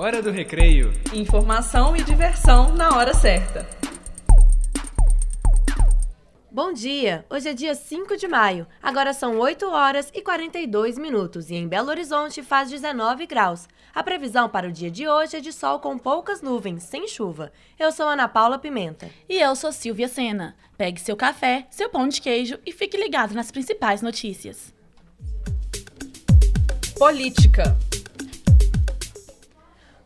Hora do recreio. Informação e diversão na hora certa. Bom dia! Hoje é dia 5 de maio. Agora são 8 horas e 42 minutos e em Belo Horizonte faz 19 graus. A previsão para o dia de hoje é de sol com poucas nuvens, sem chuva. Eu sou Ana Paula Pimenta. E eu sou Silvia Sena. Pegue seu café, seu pão de queijo e fique ligado nas principais notícias. Política.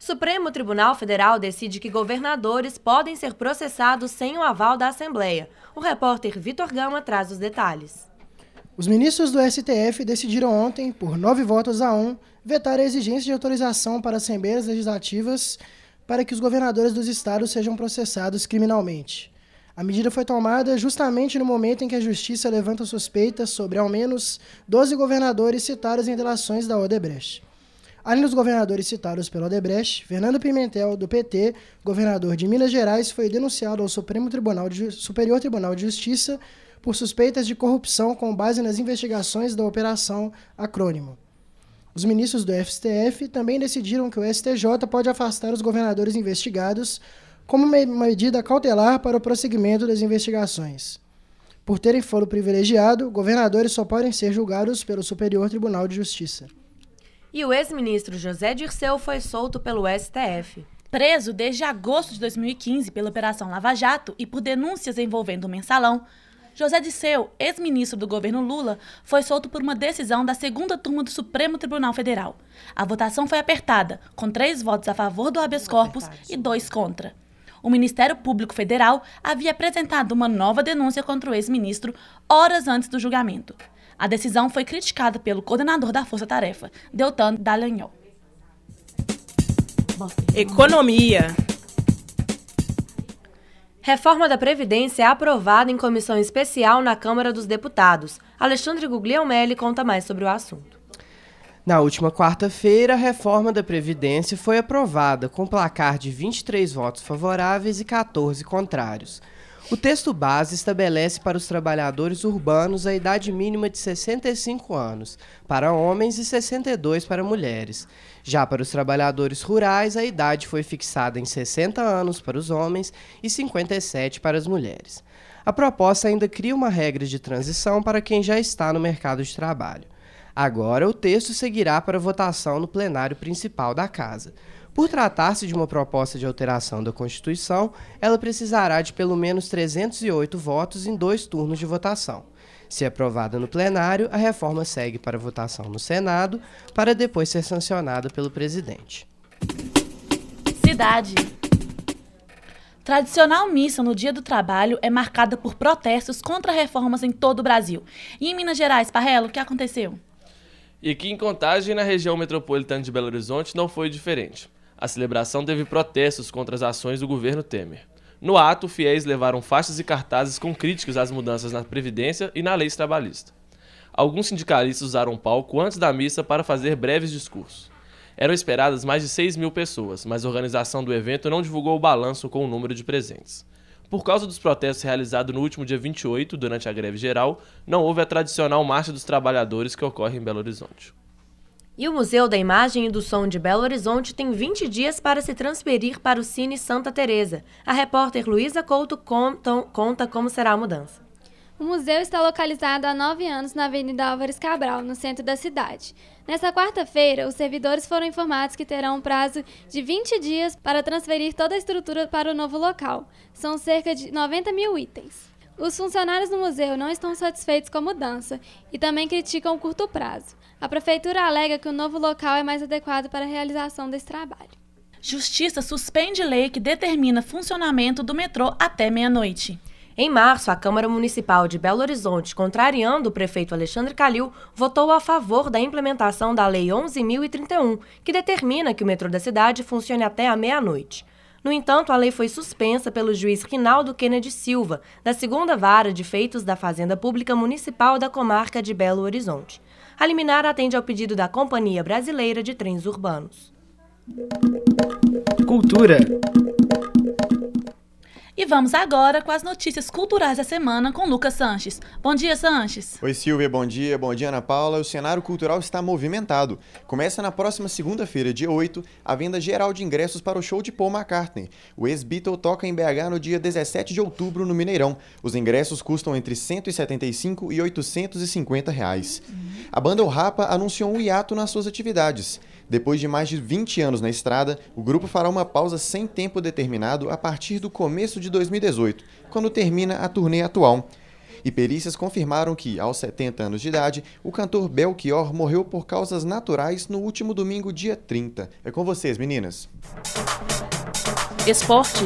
Supremo Tribunal Federal decide que governadores podem ser processados sem o aval da Assembleia. O repórter Vitor Gama traz os detalhes. Os ministros do STF decidiram ontem, por nove votos a um, vetar a exigência de autorização para assembleias legislativas para que os governadores dos estados sejam processados criminalmente. A medida foi tomada justamente no momento em que a Justiça levanta suspeitas sobre ao menos 12 governadores citados em delações da Odebrecht. Além dos governadores citados pelo Odebrecht, Fernando Pimentel, do PT, governador de Minas Gerais, foi denunciado ao Supremo Tribunal de, Superior Tribunal de Justiça por suspeitas de corrupção com base nas investigações da Operação Acrônimo. Os ministros do STF também decidiram que o STJ pode afastar os governadores investigados como uma medida cautelar para o prosseguimento das investigações. Por terem foro privilegiado, governadores só podem ser julgados pelo Superior Tribunal de Justiça. E o ex-ministro José Dirceu foi solto pelo STF. Preso desde agosto de 2015 pela Operação Lava Jato e por denúncias envolvendo o mensalão, José Dirceu, ex-ministro do governo Lula, foi solto por uma decisão da segunda turma do Supremo Tribunal Federal. A votação foi apertada, com três votos a favor do habeas corpus e dois contra. O Ministério Público Federal havia apresentado uma nova denúncia contra o ex-ministro horas antes do julgamento. A decisão foi criticada pelo coordenador da Força Tarefa, Deltan Dallagnol. Economia. Reforma da Previdência é aprovada em comissão especial na Câmara dos Deputados. Alexandre Guglielmelli conta mais sobre o assunto. Na última quarta-feira, a reforma da Previdência foi aprovada com placar de 23 votos favoráveis e 14 contrários. O texto base estabelece para os trabalhadores urbanos a idade mínima de 65 anos para homens e 62 para mulheres. Já para os trabalhadores rurais, a idade foi fixada em 60 anos para os homens e 57 para as mulheres. A proposta ainda cria uma regra de transição para quem já está no mercado de trabalho. Agora, o texto seguirá para votação no plenário principal da Casa. Por tratar-se de uma proposta de alteração da Constituição, ela precisará de pelo menos 308 votos em dois turnos de votação. Se aprovada no plenário, a reforma segue para votação no Senado, para depois ser sancionada pelo presidente. Cidade. Tradicional missa no Dia do Trabalho é marcada por protestos contra reformas em todo o Brasil. E em Minas Gerais, Parrelo, o que aconteceu? E aqui em Contagem, na região metropolitana de Belo Horizonte, não foi diferente. A celebração teve protestos contra as ações do governo Temer. No ato, fiéis levaram faixas e cartazes com críticas às mudanças na Previdência e na lei trabalhista. Alguns sindicalistas usaram palco antes da missa para fazer breves discursos. Eram esperadas mais de 6 mil pessoas, mas a organização do evento não divulgou o balanço com o número de presentes. Por causa dos protestos realizados no último dia 28, durante a greve geral, não houve a tradicional Marcha dos Trabalhadores que ocorre em Belo Horizonte. E o Museu da Imagem e do Som de Belo Horizonte tem 20 dias para se transferir para o Cine Santa Teresa. A repórter Luísa Couto conta, como será a mudança. O museu está localizado há nove anos na Avenida Álvares Cabral, no centro da cidade. Nessa quarta-feira, os servidores foram informados que terão um prazo de 20 dias para transferir toda a estrutura para o novo local. São cerca de 90 mil itens. Os funcionários do museu não estão satisfeitos com a mudança e também criticam o curto prazo. A prefeitura alega que o novo local é mais adequado para a realização desse trabalho. Justiça suspende lei que determina funcionamento do metrô até meia-noite. Em março, a Câmara Municipal de Belo Horizonte, contrariando o prefeito Alexandre Calil, votou a favor da implementação da Lei 11.031, que determina que o metrô da cidade funcione até a meia-noite. No entanto, a lei foi suspensa pelo juiz Rinaldo Kennedy Silva, da segunda vara de feitos da Fazenda Pública Municipal da comarca de Belo Horizonte. A liminar atende ao pedido da Companhia Brasileira de Trens Urbanos. Cultura. E vamos agora com as notícias culturais da semana com Lucas Sanches. Bom dia, Sanches. Oi, Silvia, bom dia. Bom dia, Ana Paula. O cenário cultural está movimentado. Começa na próxima segunda-feira, dia 8, a venda geral de ingressos para o show de Paul McCartney. O ex-Beatle toca em BH no dia 17 de outubro, no Mineirão. Os ingressos custam entre 175 e 850 reais. A banda O Rapa anunciou um hiato nas suas atividades. Depois de mais de 20 anos na estrada, o grupo fará uma pausa sem tempo determinado a partir do começo de 2018, quando termina a turnê atual. E perícias confirmaram que, aos 70 anos de idade, o cantor Belchior morreu por causas naturais no último domingo, dia 30. É com vocês, meninas. Esporte.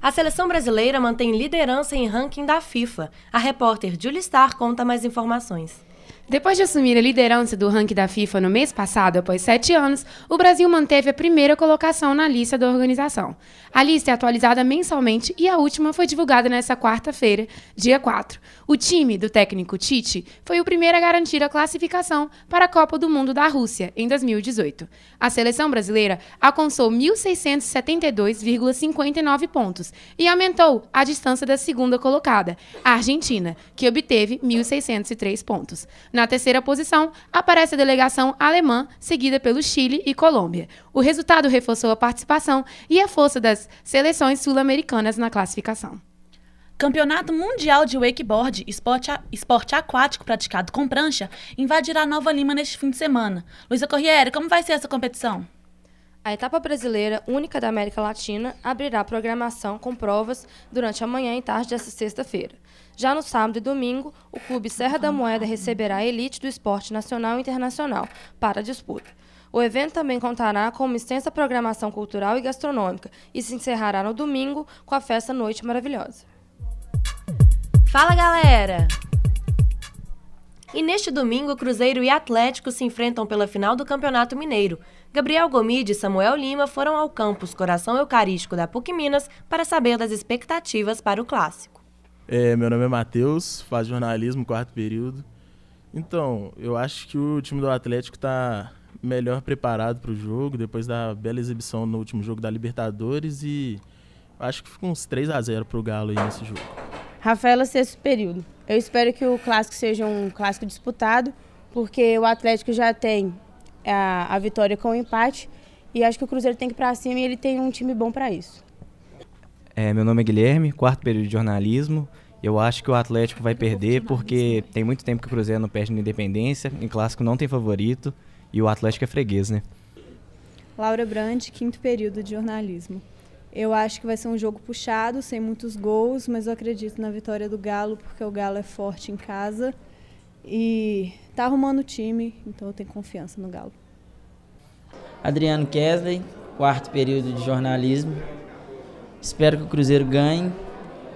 A seleção brasileira mantém liderança em ranking da FIFA. A repórter Julie Star conta mais informações. Depois de assumir a liderança do ranking da FIFA no mês passado, após sete anos, o Brasil manteve a primeira colocação na lista da organização. A lista é atualizada mensalmente e a última foi divulgada nesta quarta-feira, dia 4. O time do técnico Tite foi o primeiro a garantir a classificação para a Copa do Mundo da Rússia em 2018. A seleção brasileira alcançou 1.672,59 pontos e aumentou a distância da segunda colocada, a Argentina, que obteve 1.603 pontos. Na terceira posição, aparece a delegação alemã, seguida pelo Chile e Colômbia. O resultado reforçou a participação e a força das seleções sul-americanas na classificação. Campeonato Mundial de Wakeboard, esporte, esporte aquático praticado com prancha, invadirá Nova Lima neste fim de semana. Luísa Corriere, como vai ser essa competição? A etapa brasileira, única da América Latina, abrirá programação com provas durante a manhã e tarde desta sexta-feira. Já no sábado e domingo, o Clube Serra da Moeda receberá a elite do esporte nacional e internacional para a disputa. O evento também contará com uma extensa programação cultural e gastronômica e se encerrará no domingo com a festa Noite Maravilhosa. Fala, galera! E neste domingo, Cruzeiro e Atlético se enfrentam pela final do Campeonato Mineiro. Gabriel Gomide e Samuel Lima foram ao campus Coração Eucarístico da PUC Minas para saber das expectativas para o clássico. É, meu nome é Matheus, faço jornalismo, quarto período. Então, eu acho que o time do Atlético está melhor preparado para o jogo, depois da bela exibição no último jogo da Libertadores e acho que fica uns 3 a 0 para o Galo aí nesse jogo. Rafaela, sexto período. Eu espero que o clássico seja um clássico disputado, porque o Atlético já tem a, a vitória com o empate e acho que o Cruzeiro tem que ir para cima e ele tem um time bom para isso. É, meu nome é Guilherme, quarto período de jornalismo. Eu acho que o Atlético vai perder porque tem muito tempo que o Cruzeiro não perde na Independência. Em clássico não tem favorito e o Atlético é freguês, né? Laura Brandt, quinto período de jornalismo. Eu acho que vai ser um jogo puxado, sem muitos gols, mas eu acredito na vitória do Galo porque o Galo é forte em casa e tá arrumando o time, então eu tenho confiança no Galo. Adriano Kesley, quarto período de jornalismo. Espero que o Cruzeiro ganhe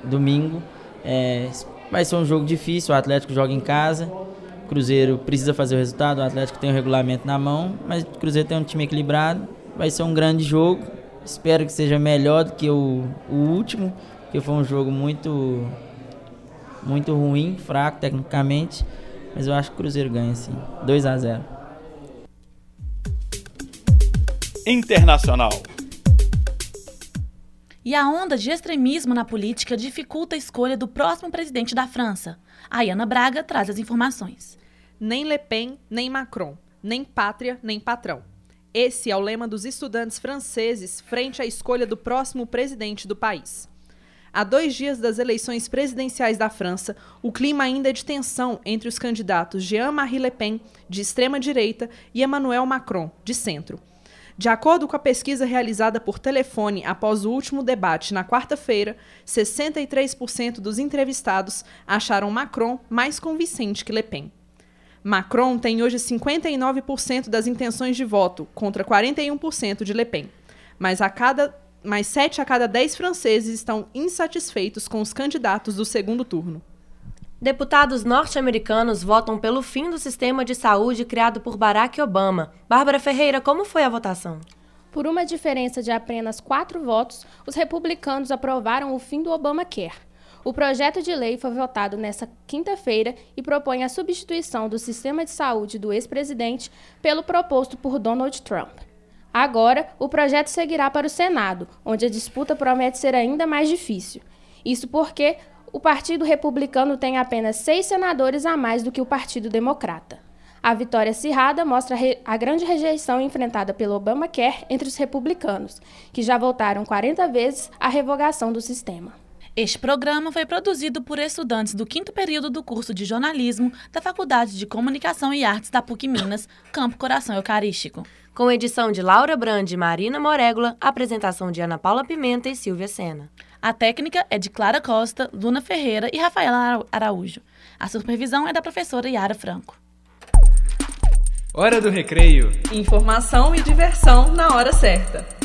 domingo. É, vai ser um jogo difícil, o Atlético joga em casa. O Cruzeiro precisa fazer o resultado, o Atlético tem o regulamento na mão, mas o Cruzeiro tem um time equilibrado. Vai ser um grande jogo. Espero que seja melhor do que o, o último, que foi um jogo muito muito ruim, fraco tecnicamente, mas eu acho que o Cruzeiro ganha sim. 2 a 0. Internacional. E a onda de extremismo na política dificulta a escolha do próximo presidente da França. A Ana Braga traz as informações. Nem Le Pen, nem Macron. Nem pátria, nem patrão. Esse é o lema dos estudantes franceses frente à escolha do próximo presidente do país. Há dois dias das eleições presidenciais da França, o clima ainda é de tensão entre os candidatos Jean-Marie Le Pen, de extrema-direita, e Emmanuel Macron, de centro. De acordo com a pesquisa realizada por telefone após o último debate na quarta-feira, 63% dos entrevistados acharam Macron mais convincente que Le Pen. Macron tem hoje 59% das intenções de voto, contra 41% de Le Pen. Mas, a cada, mas 7 a cada 10 franceses estão insatisfeitos com os candidatos do segundo turno. Deputados norte-americanos votam pelo fim do sistema de saúde criado por Barack Obama. Bárbara Ferreira, como foi a votação? Por uma diferença de apenas quatro votos, os republicanos aprovaram o fim do Obamacare. O projeto de lei foi votado nesta quinta-feira e propõe a substituição do sistema de saúde do ex-presidente pelo proposto por Donald Trump. Agora, o projeto seguirá para o Senado, onde a disputa promete ser ainda mais difícil. Isso porque o Partido Republicano tem apenas seis senadores a mais do que o Partido Democrata. A vitória acirrada mostra a grande rejeição enfrentada pelo Obamacare entre os republicanos, que já votaram 40 vezes a revogação do sistema. Este programa foi produzido por estudantes do quinto período do curso de jornalismo da Faculdade de Comunicação e Artes da PUC Minas, Campo Coração Eucarístico. Com edição de Laura Brandi e Marina Morégula, apresentação de Ana Paula Pimenta e Silvia Sena. A técnica é de Clara Costa, Luna Ferreira e Rafaela Araújo. A supervisão é da professora Yara Franco. Hora do recreio. Informação e diversão na hora certa.